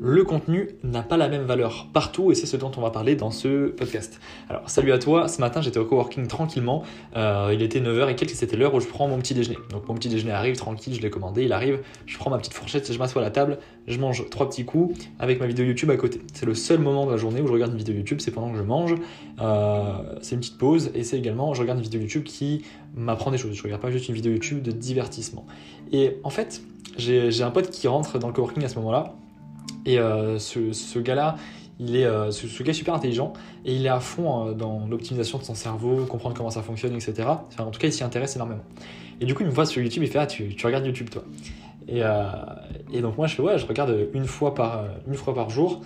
le contenu n'a pas la même valeur partout et c'est ce dont on va parler dans ce podcast. Alors salut à toi, ce matin j'étais au coworking tranquillement, euh, il était 9h et quelques, c'était l'heure où je prends mon petit déjeuner. Donc mon petit déjeuner arrive tranquille, je l'ai commandé, il arrive, je prends ma petite fourchette, je m'assois à la table, je mange trois petits coups avec ma vidéo YouTube à côté. C'est le seul moment de la journée où je regarde une vidéo YouTube, c'est pendant que je mange, euh, c'est une petite pause et c'est également, je regarde une vidéo YouTube qui m'apprend des choses, je regarde pas juste une vidéo YouTube de divertissement. Et en fait, j'ai un pote qui rentre dans le coworking à ce moment-là, et euh, ce, gars-là, il est, euh, ce, gars est super intelligent et il est à fond euh, dans l'optimisation de son cerveau, comprendre comment ça fonctionne, etc. en tout cas, il s'y intéresse énormément. Et du coup, il me voit sur YouTube, il fait Ah, tu, regardes YouTube, toi et, donc, moi, je fais Ouais, je regarde une fois par, une fois par jour,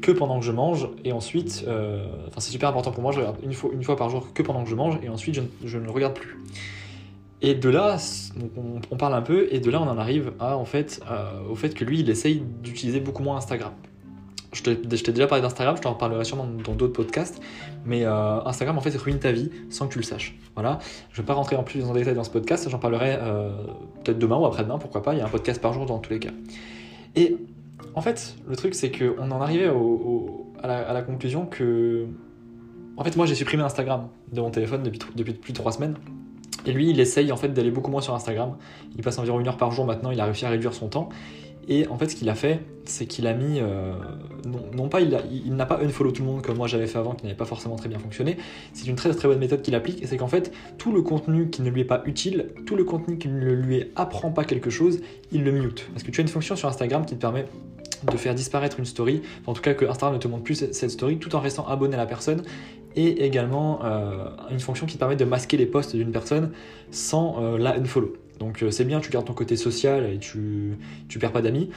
que pendant que je mange, et ensuite, enfin, c'est super important pour moi, je regarde une fois, une fois par jour que pendant que je mange, et ensuite, je, je ne regarde plus. Et de là, on, parle un peu, et de là, on en arrive à, en fait, euh, au fait que lui, il essaye d'utiliser beaucoup moins Instagram. Je t'ai déjà parlé d'Instagram, je t'en reparlerai sûrement dans d'autres podcasts, mais euh, Instagram, en fait, ruine ta vie sans que tu le saches. Voilà. Je ne vais pas rentrer en plus en détail dans ce podcast, j'en parlerai euh, peut-être demain ou après-demain, pourquoi pas, il y a un podcast par jour dans tous les cas. Et en fait, le truc, c'est qu'on en arrivait à, la, à, la, conclusion que. En fait, moi, j'ai supprimé Instagram de mon téléphone depuis, depuis plus de trois semaines et lui, il essaye en fait d'aller beaucoup moins sur Instagram. Il passe environ une heure par jour maintenant, il a réussi à réduire son temps. Et en fait, ce qu'il a fait, c'est qu'il a mis. Euh, non, pas, il, n'a pas unfollow tout le monde comme moi j'avais fait avant, qui n'avait pas forcément très bien fonctionné. C'est une très très bonne méthode qu'il applique, et c'est qu'en fait, tout le contenu qui ne lui est pas utile, tout le contenu qui ne lui apprend pas quelque chose, il le mute. Parce que tu as une fonction sur Instagram qui te permet de faire disparaître une story, en tout cas que Instagram ne te montre plus cette story tout en restant abonné à la personne, et également euh, une fonction qui permet de masquer les posts d'une personne sans euh, la unfollow. Donc euh, c'est bien, tu gardes ton côté social et tu, tu perds pas d'amis.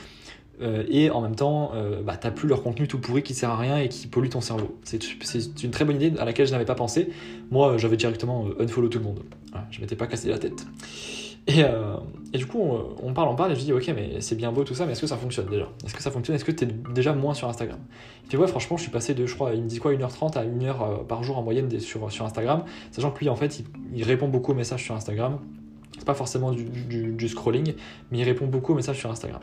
et en même temps, bah, tu n'as plus leur contenu tout pourri qui sert à rien et qui pollue ton cerveau. C'est une très bonne idée à laquelle je n'avais pas pensé. Moi, j'avais directement unfollow tout le monde. je m'étais pas cassé la tête. Euh, et, du coup, on, parle, on parle, et je dis, ok, mais c'est bien beau tout ça, mais est-ce que ça fonctionne déjà? Est-ce que ça fonctionne? Est-ce que tu es déjà moins sur Instagram? Il fait, ouais, franchement, je suis passé de, je crois, il me dit quoi, 1h30 à 1h euh, par jour en moyenne sur, Instagram, sachant que lui, en fait, il répond beaucoup aux messages sur Instagram pas forcément du, scrolling, mais il répond beaucoup aux messages sur Instagram.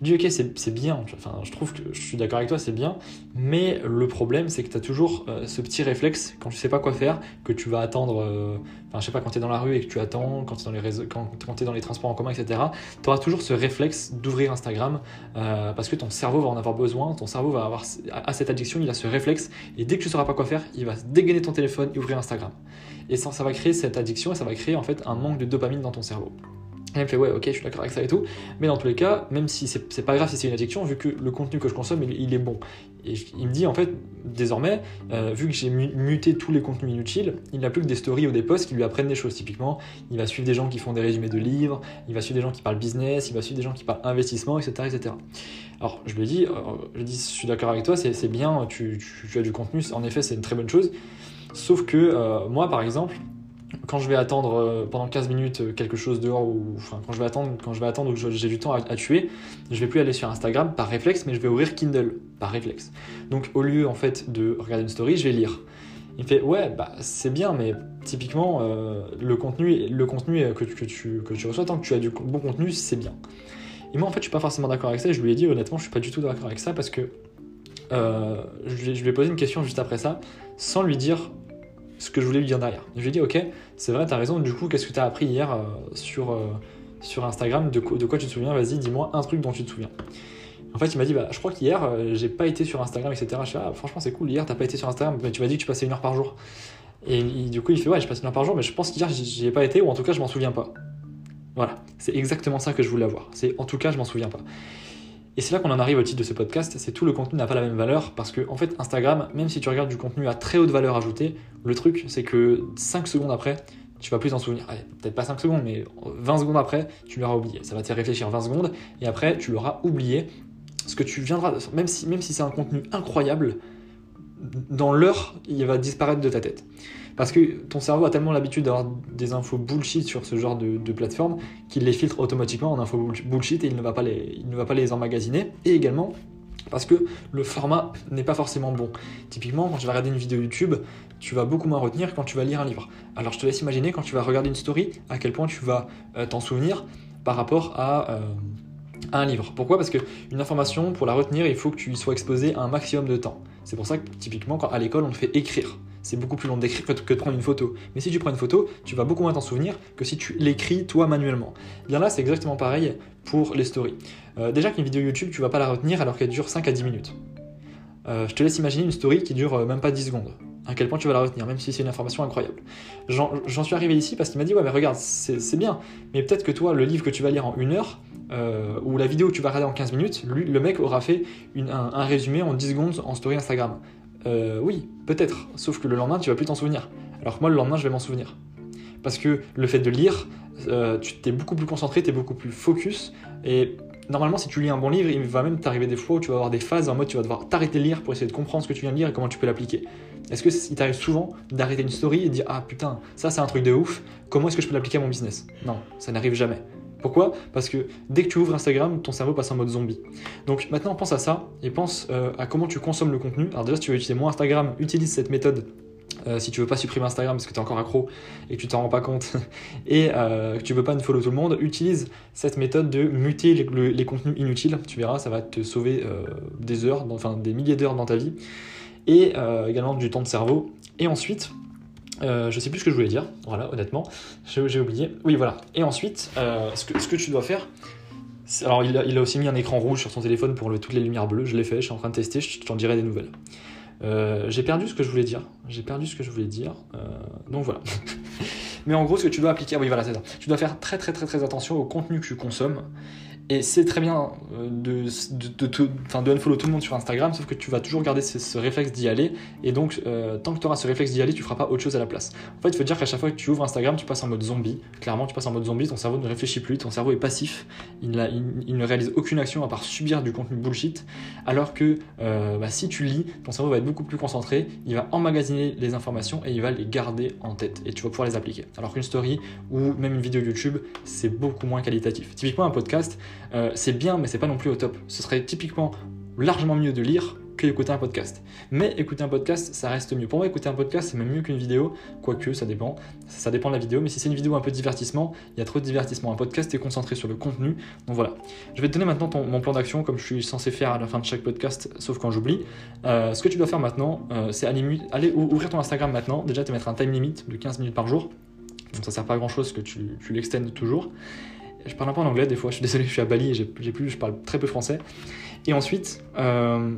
Il dit ok, c'est bien, enfin, je trouve que je suis d'accord avec toi, c'est bien, mais le problème c'est que tu as toujours euh, ce petit réflexe quand tu sais pas quoi faire, que tu vas attendre, euh, enfin, je sais pas, quand tu es dans la rue et que tu attends, quand tu es dans les transports en commun, etc., tu auras toujours ce réflexe d'ouvrir Instagram euh, parce que ton cerveau va en avoir besoin, ton cerveau va avoir à cette addiction, il a ce réflexe, et dès que tu sauras pas quoi faire, il va dégainer ton téléphone et ouvrir Instagram. Et ça, ça va créer cette addiction et ça va créer en fait un manque de dopamine dans ton cerveau. Et il me fait ouais ok je suis d'accord avec ça et tout, mais dans tous les cas, même si c'est pas grave si c'est une addiction, vu que le contenu que je consomme il, est bon. Et il me dit en fait désormais, euh, vu que j'ai muté tous les contenus inutiles, il n'a plus que des stories ou des posts qui lui apprennent des choses. Typiquement, il va suivre des gens qui font des résumés de livres, il va suivre des gens qui parlent business, il va suivre des gens qui parlent investissement, etc. etc. Alors je lui dis, euh, je dis je suis d'accord avec toi, c'est bien, tu, as du contenu, en effet c'est une très bonne chose. Sauf que euh, moi, par exemple, quand je vais attendre euh, pendant 15 minutes euh, quelque chose dehors, ou enfin, quand je vais attendre, quand je vais attendre ou que j'ai du temps à, tuer, je vais plus aller sur Instagram par réflexe, mais je vais ouvrir Kindle par réflexe. Donc au lieu en fait de regarder une story, je vais lire. Il me fait ouais bah c'est bien mais typiquement le contenu le contenu que, tu, reçois tant que tu as du bon contenu c'est bien. Et moi en fait je suis pas forcément d'accord avec ça je lui ai dit honnêtement je suis pas du tout d'accord avec ça parce que je lui ai posé une question juste après ça sans lui dire ce que je voulais lui dire derrière. Je lui ai dit, ok, c'est vrai, t'as raison, du coup, qu'est-ce que t'as appris hier euh, sur, euh, sur Instagram de, quoi tu te souviens Vas-y, dis-moi un truc dont tu te souviens. En fait, il m'a dit, bah, je crois qu'hier, euh, j'ai pas été sur Instagram, etc. Je suis ah, franchement, c'est cool, hier, t'as pas été sur Instagram, mais tu m'as dit que tu passais une heure par jour. Et du coup, il fait, ouais, j'ai passé une heure par jour, mais je pense qu'hier, j'y ai pas été, ou en tout cas, je m'en souviens pas. Voilà, c'est exactement ça que je voulais avoir. C'est en tout cas, je m'en souviens pas. Et c'est là qu'on en arrive au titre de ce podcast, c'est tout le contenu n'a pas la même valeur parce que en fait Instagram, même si tu regardes du contenu à très haute valeur ajoutée, le truc c'est que 5 secondes après, tu vas plus t'en souvenir. peut-être pas 5 secondes, mais 20 secondes après, tu l'auras oublié. Ça va te faire réfléchir 20 secondes et après tu l'auras oublié. Ce que tu viendras, même même si c'est un contenu incroyable, dans l'heure, il va disparaître de ta tête. Parce que ton cerveau a tellement l'habitude d'avoir des infos bullshit sur ce genre de, plateforme qu'il les filtre automatiquement en infos bullshit et il ne va pas les, il ne va pas les emmagasiner. Et également, parce que le format n'est pas forcément bon. Typiquement, quand tu vas regarder une vidéo YouTube, tu vas beaucoup moins retenir quand tu vas lire un livre. Alors je te laisse imaginer quand tu vas regarder une story, à quel point tu vas euh, t'en souvenir par rapport à, euh, un livre. Pourquoi? Parce qu'une information, pour la retenir, il faut que tu y sois exposé un maximum de temps. C'est pour ça que typiquement, quand à l'école, on te fait écrire. C'est beaucoup plus long d'écrire que de prendre une photo. Mais si tu prends une photo, tu vas beaucoup moins t'en souvenir que si tu l'écris toi manuellement. Bien là, c'est exactement pareil pour les stories. Euh, déjà qu'une vidéo YouTube, tu vas pas la retenir alors qu'elle dure 5 à 10 minutes. Euh, je te laisse imaginer une story qui dure euh, même pas 10 secondes. À quel point tu vas la retenir, même si c'est une information incroyable. J'en suis arrivé ici parce qu'il m'a dit Ouais, mais regarde, c'est bien, mais peut-être que toi, le livre que tu vas lire en une heure, ou la vidéo que tu vas regarder en 15 minutes, lui, le mec aura fait un, résumé en 10 secondes en story Instagram. Oui, peut-être, sauf que le lendemain, tu vas plus t'en souvenir. Alors que moi, le lendemain, je vais m'en souvenir. Parce que le fait de lire, tu t'es beaucoup plus concentré, tu es beaucoup plus focus, et normalement, si tu lis un bon livre, il va même t'arriver des fois où tu vas avoir des phases en mode tu vas devoir t'arrêter de lire pour essayer de comprendre ce que tu viens de lire et comment tu peux l'appliquer. Est-ce que il t'arrive souvent d'arrêter une story et de dire ah putain ça c'est un truc de ouf, comment est-ce que je peux l'appliquer à mon business? Non, ça n'arrive jamais. Pourquoi? Parce que dès que tu ouvres Instagram, ton cerveau passe en mode zombie. Donc maintenant pense à ça et pense euh, à comment tu consommes le contenu. Alors déjà si tu veux utiliser moins Instagram, utilise cette méthode euh, si tu veux pas supprimer Instagram parce que tu es encore accro et que tu t'en rends pas compte et euh, que tu veux pas follow tout le monde, utilise cette méthode de muter les, contenus inutiles. Tu verras, ça va te sauver des heures, enfin des milliers d'heures dans ta vie et également du temps de cerveau. Et ensuite, je sais plus ce que je voulais dire, voilà, honnêtement, j'ai oublié. Oui, voilà. Et ensuite, ce que, ce, que, tu dois faire, alors il a, aussi mis un écran rouge sur son téléphone pour enlever toutes les lumières bleues, je l'ai fait, je suis en train de tester, je t'en dirai des nouvelles. Euh, j'ai perdu ce que je voulais dire. J'ai perdu ce que je voulais dire. Euh, donc voilà. Mais en gros, ce que tu dois appliquer, oui, voilà, c'est ça. Tu dois faire très, très, très, très attention au contenu que tu consommes et c'est très bien euh, de, de, de, de, unfollow tout le monde sur Instagram, sauf que tu vas toujours garder ce, réflexe d'y aller. Et donc, euh, tant que tu auras ce réflexe d'y aller, tu feras pas autre chose à la place. En fait, il faut dire qu'à chaque fois que tu ouvres Instagram, tu passes en mode zombie. Clairement, tu passes en mode zombie, ton cerveau ne réfléchit plus, ton cerveau est passif. Il, il, ne réalise aucune action à part subir du contenu bullshit. Alors que euh, bah, si tu lis, ton cerveau va être beaucoup plus concentré, il va emmagasiner les informations et il va les garder en tête. Et tu vas pouvoir les appliquer. Alors qu'une story ou même une vidéo YouTube, c'est beaucoup moins qualitatif. Typiquement, un podcast, euh, c'est bien, mais c'est pas non plus au top. Ce serait typiquement largement mieux de lire que d'écouter un podcast. Mais écouter un podcast, ça reste mieux. Pour moi, écouter un podcast, c'est même mieux qu'une vidéo, quoique ça dépend. Ça dépend de la vidéo, mais si c'est une vidéo un peu divertissement, il y a trop de divertissement. Un podcast est concentré sur le contenu. Donc voilà. Je vais te donner maintenant mon plan d'action, comme je suis censé faire à la fin de chaque podcast, sauf quand j'oublie. Euh, ce que tu dois faire maintenant, euh, c'est aller, ouvrir ton Instagram maintenant. Déjà, te mettre un time limit de 15 minutes par jour. Donc ça sert pas à grand chose que tu, tu toujours. Je parle un peu en anglais des fois, je suis désolé, je suis à Bali et j'ai plus, je parle très peu français. Et ensuite, euh,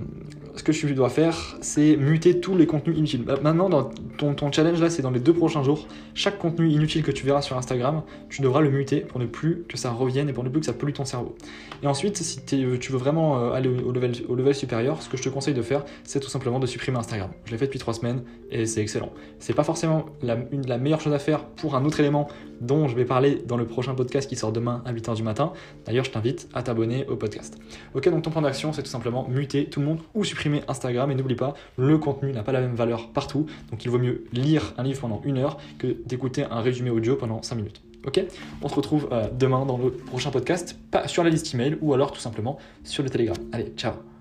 ce que tu dois faire, c'est muter tous les contenus inutiles. Bah, maintenant, dans ton, challenge là, c'est dans les deux prochains jours. Chaque contenu inutile que tu verras sur Instagram, tu devras le muter pour ne plus que ça revienne et pour ne plus que ça pollue ton cerveau. Et ensuite, si tu veux vraiment euh, aller au level, supérieur, ce que je te conseille de faire, c'est tout simplement de supprimer Instagram. Je l'ai fait depuis trois semaines et c'est excellent. C'est pas forcément la, la meilleure chose à faire pour un autre élément dont je vais parler dans le prochain podcast qui sort demain à 8h du matin. D'ailleurs, je t'invite à t'abonner au podcast. Ok, donc ton plan d'action, c'est tout simplement muter tout le monde ou supprimer Instagram. Et n'oublie pas, le contenu n'a pas la même valeur partout. Donc il vaut mieux lire un livre pendant une heure que d'écouter un résumé audio pendant 5 minutes. Ok? On se retrouve euh, demain dans le prochain podcast, pas sur la liste email ou alors tout simplement sur le Telegram. Allez, ciao